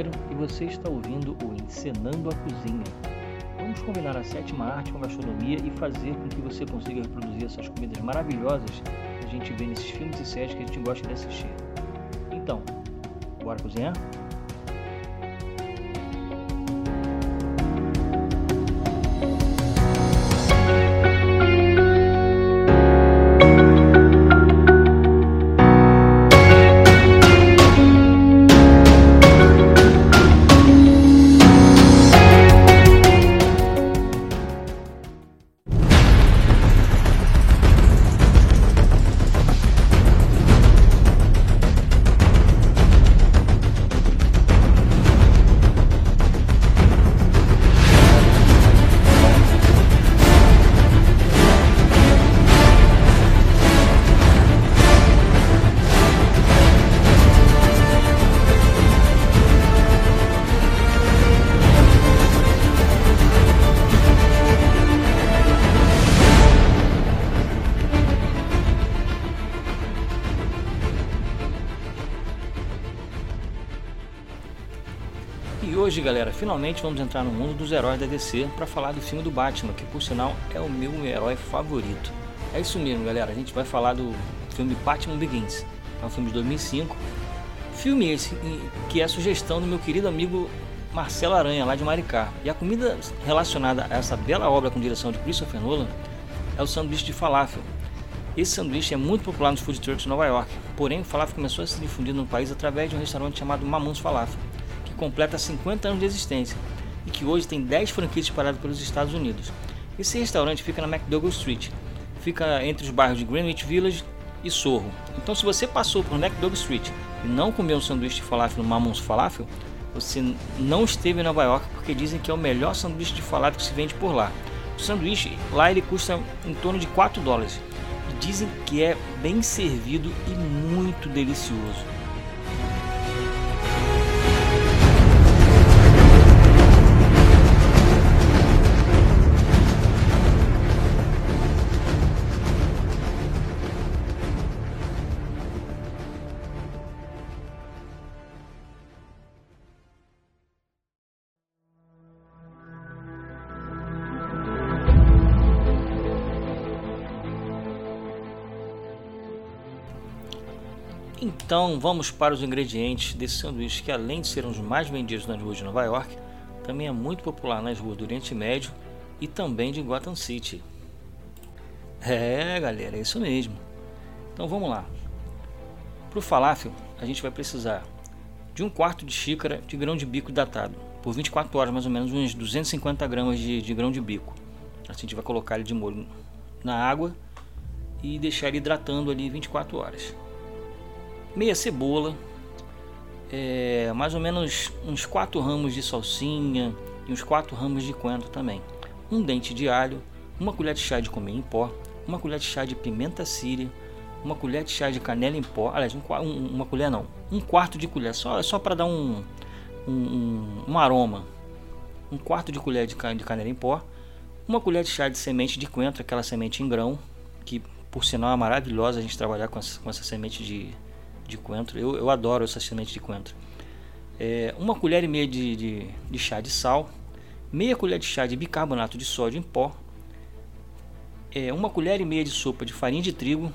Pereira e você está ouvindo o Encenando a Cozinha. Vamos combinar a sétima arte com a gastronomia e fazer com que você consiga reproduzir essas comidas maravilhosas que a gente vê nesses filmes e séries que a gente gosta de assistir. Então, bora cozinhar? Hoje, galera, finalmente vamos entrar no mundo dos heróis da DC para falar do filme do Batman, que por sinal é o meu herói favorito. É isso mesmo, galera. A gente vai falar do filme Batman Begins. É um filme de 2005. Filme esse que é sugestão do meu querido amigo Marcelo Aranha, lá de Maricá. E a comida relacionada a essa bela obra com direção de Christopher Nolan é o sanduíche de falafel. Esse sanduíche é muito popular nos food trucks de Nova York, porém o falafel começou a se difundir no país através de um restaurante chamado Mamuns Falafel completa 50 anos de existência e que hoje tem 10 franquias espalhadas pelos Estados Unidos. Esse restaurante fica na McDougall Street, fica entre os bairros de Greenwich Village e Sorro. Então, se você passou por McDougall Street e não comeu um sanduíche de falafel no Mamon's Falafel, você não esteve em Nova York porque dizem que é o melhor sanduíche de falafel que se vende por lá. O sanduíche lá ele custa em torno de 4 dólares e dizem que é bem servido e muito delicioso. Então vamos para os ingredientes desse sanduíche que além de ser um dos mais vendidos nas ruas de Nova York, também é muito popular nas ruas do Oriente Médio e também de Gotham City. É galera, é isso mesmo. Então vamos lá. Para o falafel a gente vai precisar de um quarto de xícara de grão de bico datado por 24 horas mais ou menos uns 250 gramas de, de grão de bico. Assim a gente vai colocar ele de molho na água e deixar ele hidratando ali 24 horas meia cebola, é, mais ou menos uns 4 ramos de salsinha e uns 4 ramos de coentro também, um dente de alho, uma colher de chá de cominho em pó, uma colher de chá de pimenta síria, uma colher de chá de canela em pó, aliás, um, um, uma colher não, um quarto de colher, só, só para dar um, um, um, aroma, um quarto de colher de, de canela em pó, uma colher de chá de semente de coentro, aquela semente em grão, que por sinal é maravilhosa a gente trabalhar com essa, com essa semente de, de coentro. Eu, eu adoro essa semente de coentro. É, uma colher e meia de, de, de, chá de sal, meia colher de chá de bicarbonato de sódio em pó, é, uma colher e meia de sopa de farinha de trigo,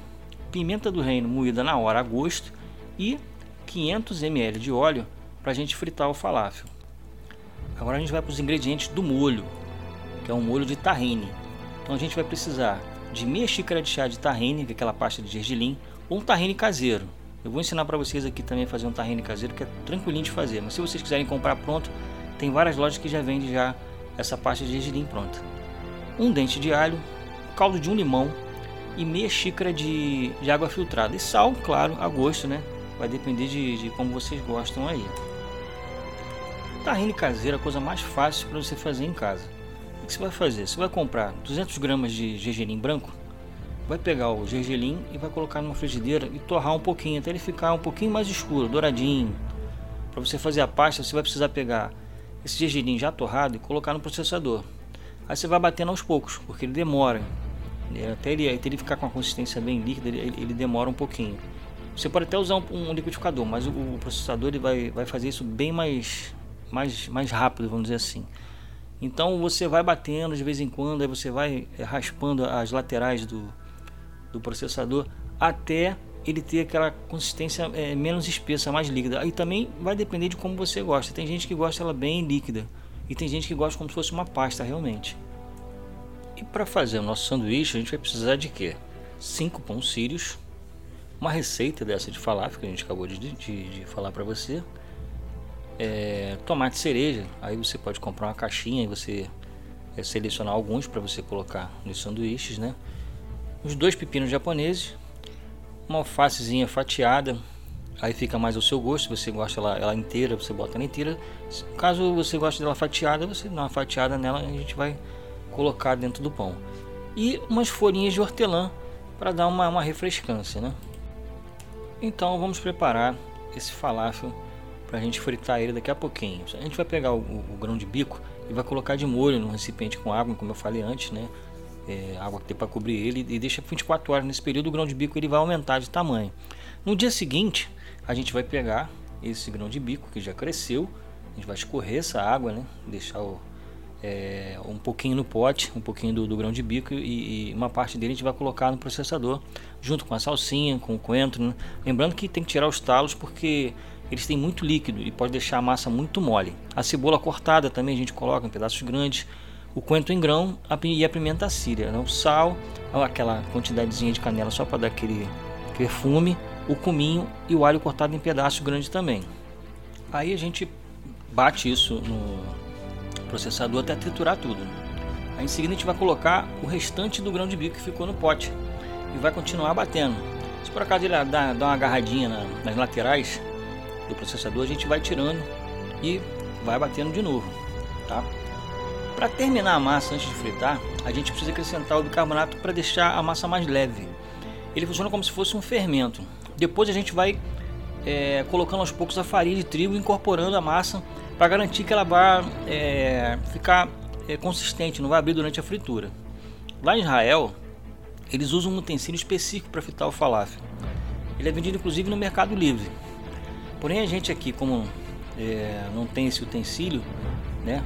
pimenta do reino moída na hora a gosto e 500 ml de óleo para a gente fritar o falafel. Agora a gente vai para os ingredientes do molho, que é um molho de tahine. Então a gente vai precisar de meia xícara de chá de tahine, que é aquela pasta de gergelim, ou um tahine caseiro. Eu vou ensinar para vocês aqui também a fazer um tahine caseiro que é tranquilinho de fazer. Mas se vocês quiserem comprar pronto, tem várias lojas que já vendem já essa pasta de gergelim pronta. Um dente de alho, caldo de um limão e meia xícara de, de água filtrada. E sal, claro, a gosto, né? Vai depender de, de como vocês gostam aí. Tahine caseiro é a coisa mais fácil para você fazer em casa. O que você vai fazer? Você vai comprar 200 gramas de gergelim branco, vai pegar o gergelim e vai colocar numa frigideira e torrar um pouquinho até ele ficar um pouquinho mais escuro, douradinho. Para você fazer a pasta, você vai precisar pegar esse gergelim já torrado e colocar no processador. Aí você vai batendo aos poucos, porque ele demora. Até ele, até ele ficar com a consistência bem líquida, ele, ele demora um pouquinho. Você pode até usar um, um liquidificador, mas o, o, processador ele vai, vai fazer isso bem mais, mais, mais rápido, vamos dizer assim. Então você vai batendo de vez em quando, aí você vai é, raspando as laterais do, do processador até ele ter aquela consistência é, menos espessa, mais líquida. Aí também vai depender de como você gosta. Tem gente que gosta ela bem líquida e tem gente que gosta como se fosse uma pasta realmente. E para fazer o nosso sanduíche a gente vai precisar de quê? 5 pão sírios, uma receita dessa de falafel que a gente acabou de, de, de falar para você, é, tomate cereja, aí você pode comprar uma caixinha e você é, selecionar alguns para você colocar nos sanduíches, né? Os dois pepinos japoneses, uma alfacezinha fatiada, aí fica mais ao seu gosto. Se você gosta ela, ela inteira, você bota ela inteira. Caso você goste dela fatiada, você dá uma fatiada nela e a gente vai colocar dentro do pão. E umas folhinhas de hortelã para dar uma, uma refrescância, né? Então vamos preparar esse falafel para a gente fritar ele daqui a pouquinho. A gente vai pegar o, o, o, grão de bico e vai colocar de molho no recipiente com água, como eu falei antes, né? É, água que tem para cobrir ele e deixa 24 horas nesse período o grão de bico ele vai aumentar de tamanho. No dia seguinte a gente vai pegar esse grão de bico que já cresceu, a gente vai escorrer essa água, né? Deixar o, é, um pouquinho no pote, um pouquinho do, do grão de bico e, e, uma parte dele a gente vai colocar no processador junto com a salsinha, com o coentro. Né? Lembrando que tem que tirar os talos porque eles têm muito líquido e pode deixar a massa muito mole. A cebola cortada também a gente coloca em pedaços grandes, o coentro em grão e a pimenta síria, né? o sal, aquela quantidadezinha de canela só para dar aquele perfume, o cominho e o alho cortado em pedaços grandes também. Aí a gente bate isso no processador até triturar tudo. Aí em seguida a gente vai colocar o restante do grão de bico que ficou no pote e vai continuar batendo. Se por acaso ele dá, dá uma agarradinha na, nas laterais do processador, a gente vai tirando e vai batendo de novo, tá? Para terminar a massa antes de fritar, a gente precisa acrescentar o bicarbonato para deixar a massa mais leve. Ele funciona como se fosse um fermento. Depois a gente vai é, colocando aos poucos a farinha de trigo, incorporando a massa para garantir que ela vá é, ficar é, consistente, não vai abrir durante a fritura. Lá em Israel, eles usam um utensílio específico para fritar o falafel. Ele é vendido inclusive no Mercado Livre. Porém, a gente aqui, como é, não tem esse utensílio, né?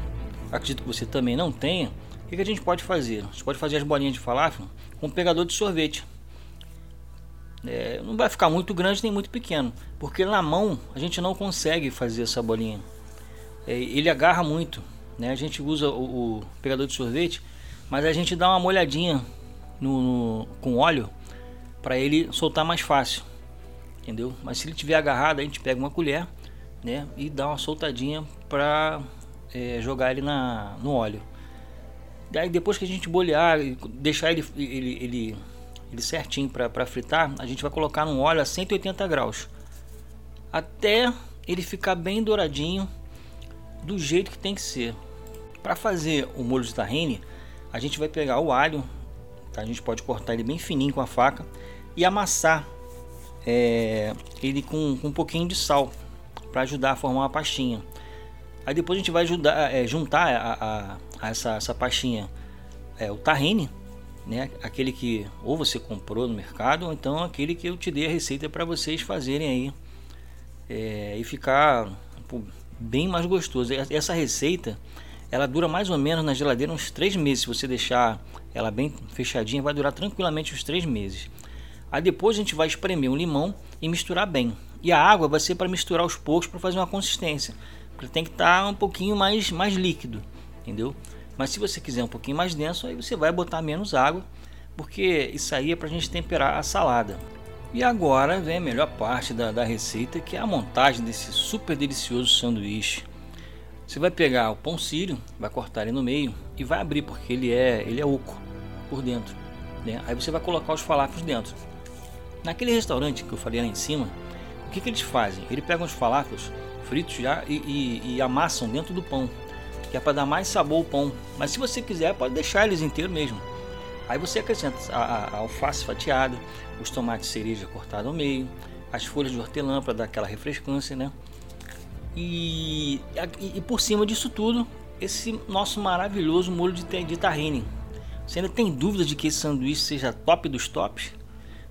Acredito que você também não tenha. O que, que a gente pode fazer? Gente pode fazer as bolinhas de falafel com um pegador de sorvete. É, não vai ficar muito grande nem muito pequeno, porque na mão a gente não consegue fazer essa bolinha é, ele agarra muito. Né? A gente usa o, o, pegador de sorvete, mas a gente dá uma molhadinha no, no com óleo para ele soltar mais fácil, entendeu? Mas se ele tiver agarrado, a gente pega uma colher, né, e dá uma soltadinha para é, jogar ele na, no óleo. Daí depois que a gente bolear e deixar ele, ele, ele, ele certinho para fritar, a gente vai colocar no óleo a 180 graus até ele ficar bem douradinho do jeito que tem que ser. Para fazer o molho de tahine, a gente vai pegar o alho, tá? a gente pode cortar ele bem fininho com a faca e amassar é, ele com, com, um pouquinho de sal para ajudar a formar uma pastinha. Aí depois a gente vai ajudar, é, juntar a, a, a, essa, essa pastinha é, o tahine, né? aquele que ou você comprou no mercado ou então aquele que eu te dei a receita para vocês fazerem aí é, e ficar bem mais gostoso. Essa receita ela dura mais ou menos na geladeira uns 3 meses. Se você deixar ela bem fechadinha, vai durar tranquilamente uns 3 meses. Aí depois a gente vai espremer um limão e misturar bem. E a água vai ser para misturar aos poucos para fazer uma consistência. Porque tem que estar tá um pouquinho mais, mais líquido, entendeu? Mas se você quiser um pouquinho mais denso, aí você vai botar menos água, porque isso aí é para a gente temperar a salada. E agora vem a melhor parte da, da receita, que é a montagem desse super delicioso sanduíche. Você vai pegar o pão sírio, vai cortar ele no meio e vai abrir porque ele é ele é oco por dentro. Né? Aí você vai colocar os falafels dentro. Naquele restaurante que eu falei lá em cima, o que, que eles fazem? Eles pegam os falafels fritos já e, e, e amassam dentro do pão, que é para dar mais sabor ao pão. Mas se você quiser, pode deixar eles inteiros mesmo. Aí você acrescenta a, a, alface fatiada, os tomates cereja cortados ao meio, as folhas de hortelã para dar aquela refrescância, né? E, e, e, por cima disso tudo, esse nosso maravilhoso molho de, de tahine. Você ainda tem dúvidas de que esse sanduíche seja top dos tops?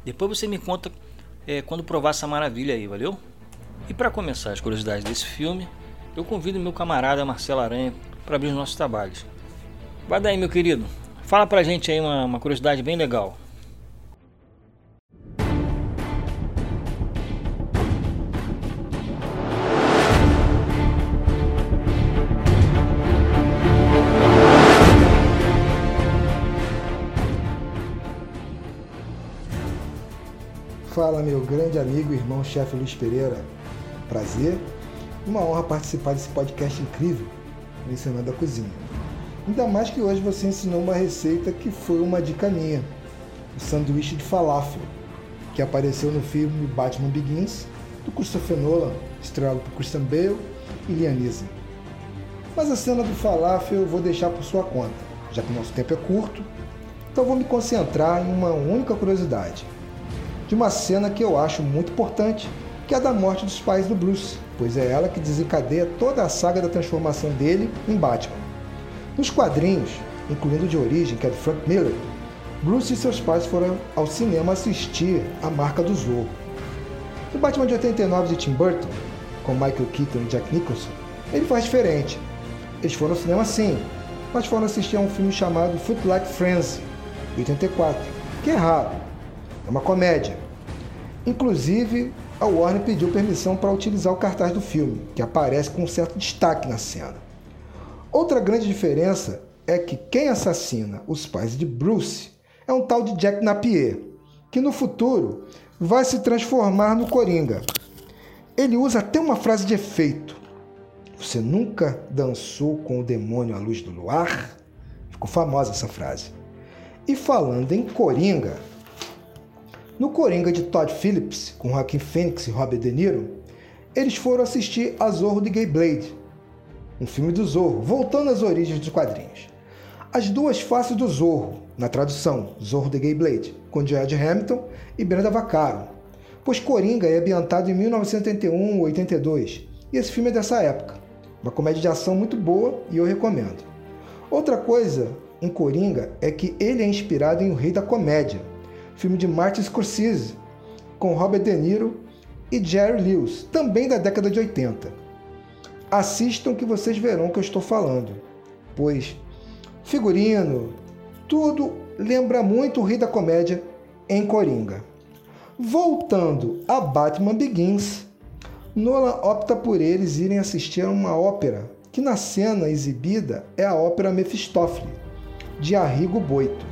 Depois você me conta é, quando provar essa maravilha aí, valeu? E para começar as curiosidades desse filme, eu convido meu camarada Marcelo Aranha para abrir os nossos trabalhos. Vai daí, meu querido. Fala pra gente aí uma, uma curiosidade bem legal. Fala, meu grande amigo e irmão chefe Luiz Pereira. Prazer, uma honra participar desse podcast incrível, mencionando a cozinha. Ainda mais que hoje você ensinou uma receita que foi uma dica minha, o sanduíche de falafel, que apareceu no filme Batman Begins, do Christopher Nolan, estrelado por Christian Bale e Liam Neeson. Mas a cena do falafel eu vou deixar por sua conta, já que o nosso tempo é curto, então vou me concentrar em uma única curiosidade – de uma cena que eu acho muito importante, que é a da morte dos pais do Bruce, pois é ela que desencadeia toda a saga da transformação dele em Batman. Nos quadrinhos, incluindo o de origem, que é do Frank Miller, Bruce e seus pais foram ao cinema assistir a marca do Zorro. No Batman de 89 de Tim Burton, com Michael Keaton e Jack Nicholson, ele faz diferente. Eles foram ao cinema sim, mas foram assistir a um filme chamado Footlight Frenzy, 84, que é raro, é uma comédia. Inclusive, a Warner pediu permissão para utilizar o cartaz do filme, que aparece com um certo destaque na cena. Outra grande diferença é que quem assassina os pais de Bruce é um tal de Jack Napier, que no futuro vai se transformar no Coringa. Ele usa até uma frase de efeito. Você nunca dançou com o demônio à luz do luar? Ficou famosa essa frase. E falando em Coringa, no Coringa de Todd Phillips, com Joaquin Phoenix e Robert De Niro, eles foram assistir a Zorro de Gay Blade, um filme do Zorro, voltando às origens dos quadrinhos. As duas faces do Zorro, na tradução Zorro de Gay Blade, com George Hamilton e Brenda Vaccaro, pois Coringa é ambientado em 1981 ou 82, e esse filme é dessa época. Uma comédia de ação muito boa e eu recomendo. Outra coisa em Coringa é que ele é inspirado em O Rei da Comédia, filme de Martin Scorsese, com Robert De Niro e Jerry Lewis, também da década de 80. Assistam que vocês verão o que eu estou falando, pois figurino, tudo lembra muito o Rei da Comédia em Coringa. Voltando a Batman Begins, Nolan opta por eles irem assistir a uma ópera, que na cena exibida é a ópera Mefistófeles, de Arrigo Boito.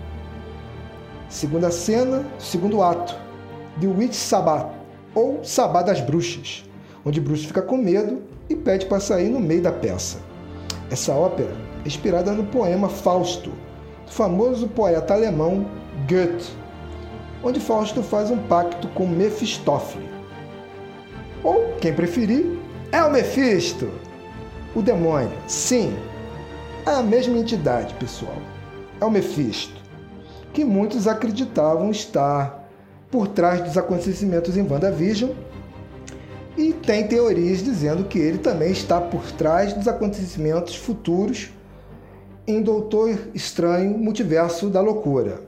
Segunda cena, segundo ato, The Witch Sabbath, ou Sabá das Bruxas, onde Bruce fica com medo e pede para sair no meio da peça. Essa ópera é inspirada no poema Fausto, do famoso poeta alemão Goethe, onde Fausto faz um pacto com Mefistófeles. Ou, quem preferir, é o Mefisto, o demônio. Sim, é a mesma entidade, pessoal. É o Mefisto que muitos acreditavam estar por trás dos acontecimentos em WandaVision. E tem teorias dizendo que ele também está por trás dos acontecimentos futuros em Doutor Estranho Multiverso da Loucura.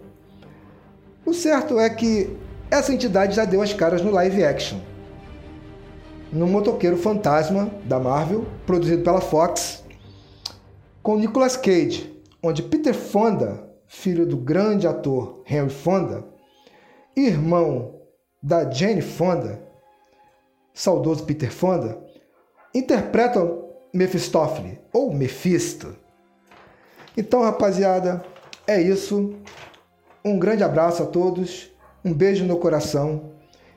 O certo é que essa entidade já deu as caras no live action. No Motoqueiro Fantasma da Marvel, produzido pela Fox, com Nicolas Cage, onde Peter Fonda filho do grande ator Henry Fonda, irmão da Jane Fonda, saudoso Peter Fonda, interpreta Mephistófeles ou Mephisto. Então, rapaziada, é isso. Um grande abraço a todos, um beijo no coração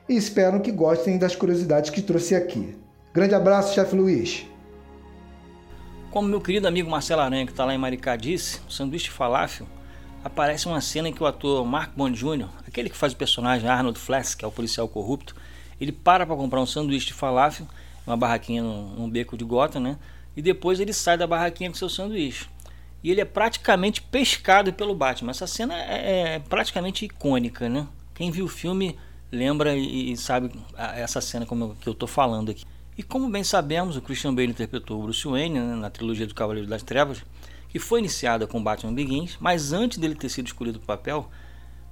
e espero que gostem das curiosidades que trouxe aqui. Grande abraço, chefe Luiz. Como meu querido amigo Marcelo Aranha, que está lá em Maricá, disse, o sanduíche falafel aparece uma cena em que o ator Mark Bond Jr., aquele que faz o personagem Arnold Flask, que é o policial corrupto, ele para para comprar um sanduíche de falafel, uma barraquinha num, beco de gota, né? E depois ele sai da barraquinha com seu sanduíche. E ele é praticamente pescado pelo Batman. Essa cena é, é praticamente icônica, né? Quem viu o filme lembra e, e sabe essa cena como eu, que eu estou falando aqui. E como bem sabemos, o Christian Bale interpretou o Bruce Wayne né, na trilogia do Cavaleiro das Trevas que foi iniciada com Batman Begins, mas antes dele ter sido escolhido para o papel,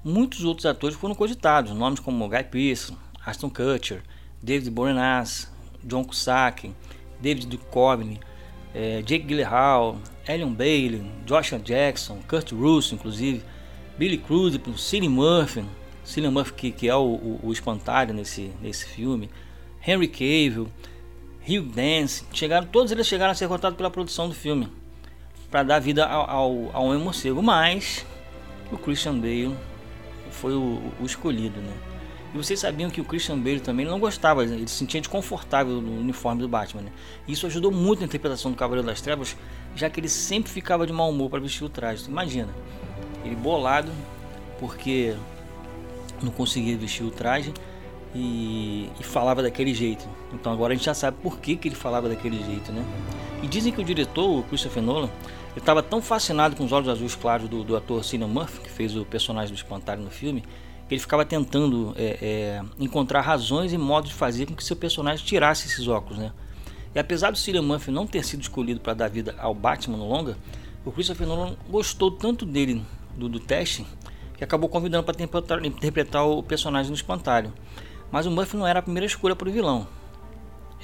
muitos outros atores foram cogitados, nomes como Guy Pearce, Aston Kutcher, David Boreanaz, John Cusack, David Duchovny, é, Jake Gyllenhaal, Ellen Bailey, Joshua Jackson, Kurt Russell, inclusive, Billy Crudup, Cillian Murphy, Cillian Murphy que, que é o, o, o, espantalho nesse, nesse filme, Henry Cavill, Hugh Dance, chegaram, todos eles chegaram a ser contados pela produção do filme para dar vida ao, ao, ao morcego, mas o Christian Bale foi o, o escolhido, né? E vocês sabiam que o Christian Bale também não gostava, ele se sentia desconfortável no uniforme do Batman. Né? Isso ajudou muito na interpretação do Cavaleiro das Trevas, já que ele sempre ficava de mau humor para vestir o traje. Imagina, ele bolado porque não conseguia vestir o traje e, e, falava daquele jeito. Então agora a gente já sabe por que, que ele falava daquele jeito, né? E dizem que o diretor, o Christopher Nolan, ele estava tão fascinado com os olhos azuis claros do, do ator Cillian Murphy, que fez o personagem do Espantalho no filme, que ele ficava tentando é, é, encontrar razões e modos de fazer com que seu personagem tirasse esses óculos, né? E apesar do Cillian Murphy não ter sido escolhido para dar vida ao Batman no longa, o Christopher Nolan gostou tanto dele do, do teste que acabou convidando para interpretar, o personagem no Espantalho. Mas o Murphy não era a primeira escolha para o vilão.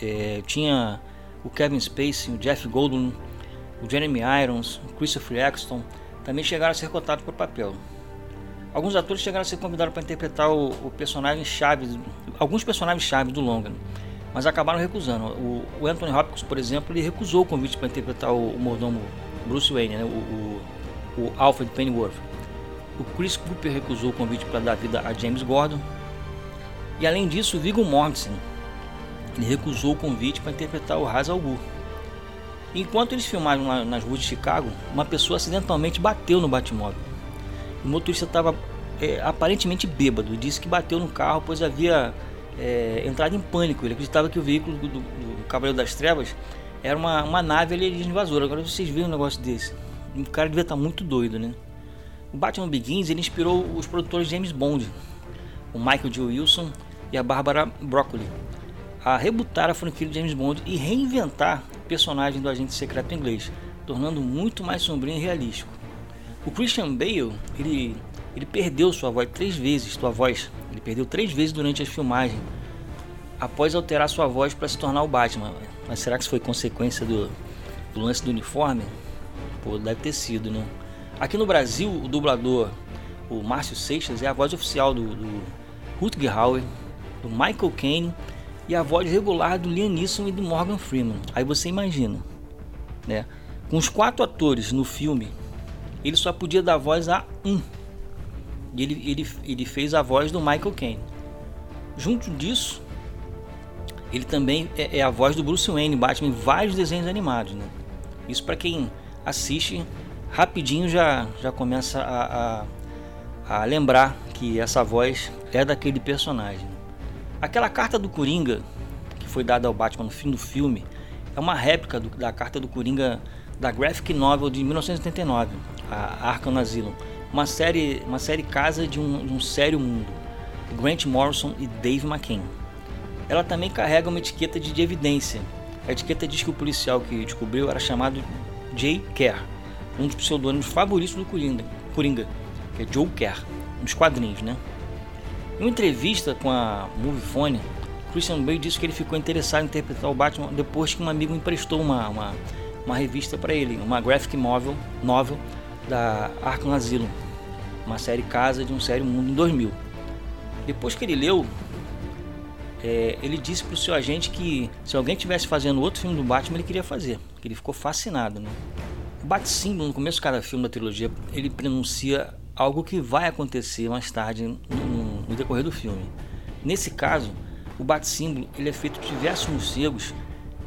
É, tinha o Kevin Spacey, o Jeff Goldblum, o Jeremy Irons, o Christopher Eccleston também chegaram a ser cotados para o papel. Alguns atores chegaram a ser convidados para interpretar o, o personagem chave, alguns personagens chave do longa, mas acabaram recusando. O, o, Anthony Hopkins, por exemplo, ele recusou o convite para interpretar o, o mordomo Bruce Wayne, né, o, o Alfred Pennyworth. O Chris Cooper recusou o convite para dar vida a James Gordon. E além disso, Viggo Mortensen ele recusou o convite para interpretar o Ra's al Ghul. Enquanto eles filmaram nas ruas de Chicago, uma pessoa acidentalmente bateu no Batmóvel. O motorista estava é, aparentemente bêbado e disse que bateu no carro, pois havia é, entrado em pânico. Ele acreditava que o veículo do, do, do Cavaleiro das Trevas era uma, uma nave alienígena invasora. Agora vocês viram um negócio desse. O cara devia estar muito doido, né? O Batman Begins ele inspirou os produtores James Bond, o Michael J. Wilson a Barbara Broccoli, a rebutar a franquia de James Bond e reinventar o personagem do agente secreto inglês, tornando muito mais sombrio e realístico. O Christian Bale, ele, ele perdeu sua voz três vezes, sua voz, ele perdeu três vezes durante as filmagens, após alterar sua voz para se tornar o Batman. Mas será que isso foi consequência do, do lance do uniforme? Pô, deve ter sido, né? Aqui no Brasil, o dublador, o Márcio Seixas, é a voz oficial do, do Rutger Hauer, do Michael Caine e a voz regular do Liam Neeson e do Morgan Freeman. Aí você imagina, né? Com os quatro atores no filme ele só podia dar voz a um. E ele, ele, ele fez a voz do Michael Caine. Junto disso, ele também é, é a voz do Bruce Wayne Batman em vários desenhos animados. Né? Isso para quem assiste rapidinho já, já começa a, a, a, lembrar que essa voz é daquele personagem. Aquela carta do Coringa que foi dada ao Batman no fim do filme é uma réplica do, da carta do Coringa da graphic novel de 1989, a Arkham Asylum, uma série, uma série casa de um, de um sério mundo, Grant Morrison e Dave McKean. Ela também carrega uma etiqueta de evidência. A etiqueta diz que o policial que descobriu era chamado Jay Kerr, um dos pseudônimos favoritos do Coringa, Coringa que é Joe Kerr, nos quadrinhos, né? Em uma entrevista com a Moviefone, Christian Bale disse que ele ficou interessado em interpretar o Batman depois que um amigo emprestou uma, uma uma revista para ele, uma graphic novel, novel da Arkham Asylum, uma série casa de um sério mundo em 2000. Depois que ele leu, é, ele disse para o seu agente que se alguém tivesse fazendo outro filme do Batman, ele queria fazer, que ele ficou fascinado. Né? O Bat-Símbolo, no começo de cada filme da trilogia, ele pronuncia algo que vai acontecer mais tarde no, no decorrer do filme. Nesse caso, o Bat-Símbolo ele é feito de diversos morcegos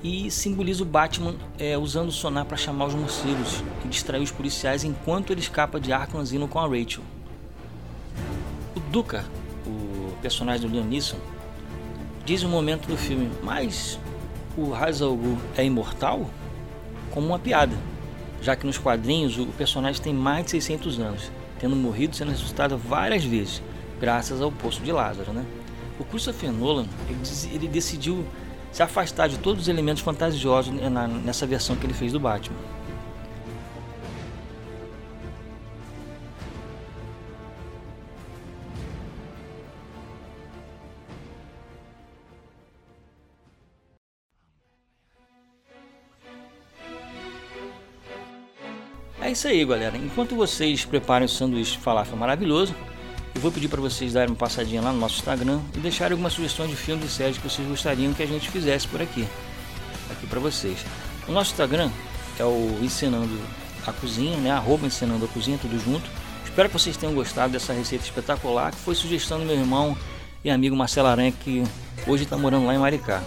e simboliza o Batman é, usando o sonar para chamar os morcegos e distrair os policiais enquanto ele escapa de Arkham Asylum com a Rachel. O Duca, o personagem do Liam Neeson, diz um momento do filme, mas o Ghul é imortal? Como uma piada, já que nos quadrinhos o personagem tem mais de 600 anos, tendo morrido sendo ressuscitado várias vezes, graças ao Poço de Lázaro. Né? O Christopher Nolan ele, ele decidiu se afastar de todos os elementos fantasiosos nessa versão que ele fez do Batman. É isso aí, galera. Enquanto vocês preparam o sanduíche de falafel maravilhoso, eu vou pedir para vocês darem uma passadinha lá no nosso Instagram e deixarem algumas sugestões de filmes e séries que vocês gostariam que a gente fizesse por aqui. Aqui para vocês. O nosso Instagram é o Ensinando a Cozinha, né? Arroba Ensinando a Cozinha, tudo junto. Espero que vocês tenham gostado dessa receita espetacular que foi sugestão do meu irmão e amigo Marcelo Aranha, que hoje está morando lá em Maricá.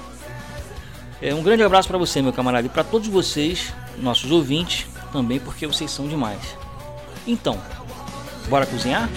É, um grande abraço para você, meu camarada, e para todos vocês, nossos ouvintes, também porque vocês são demais. Então, bora cozinhar?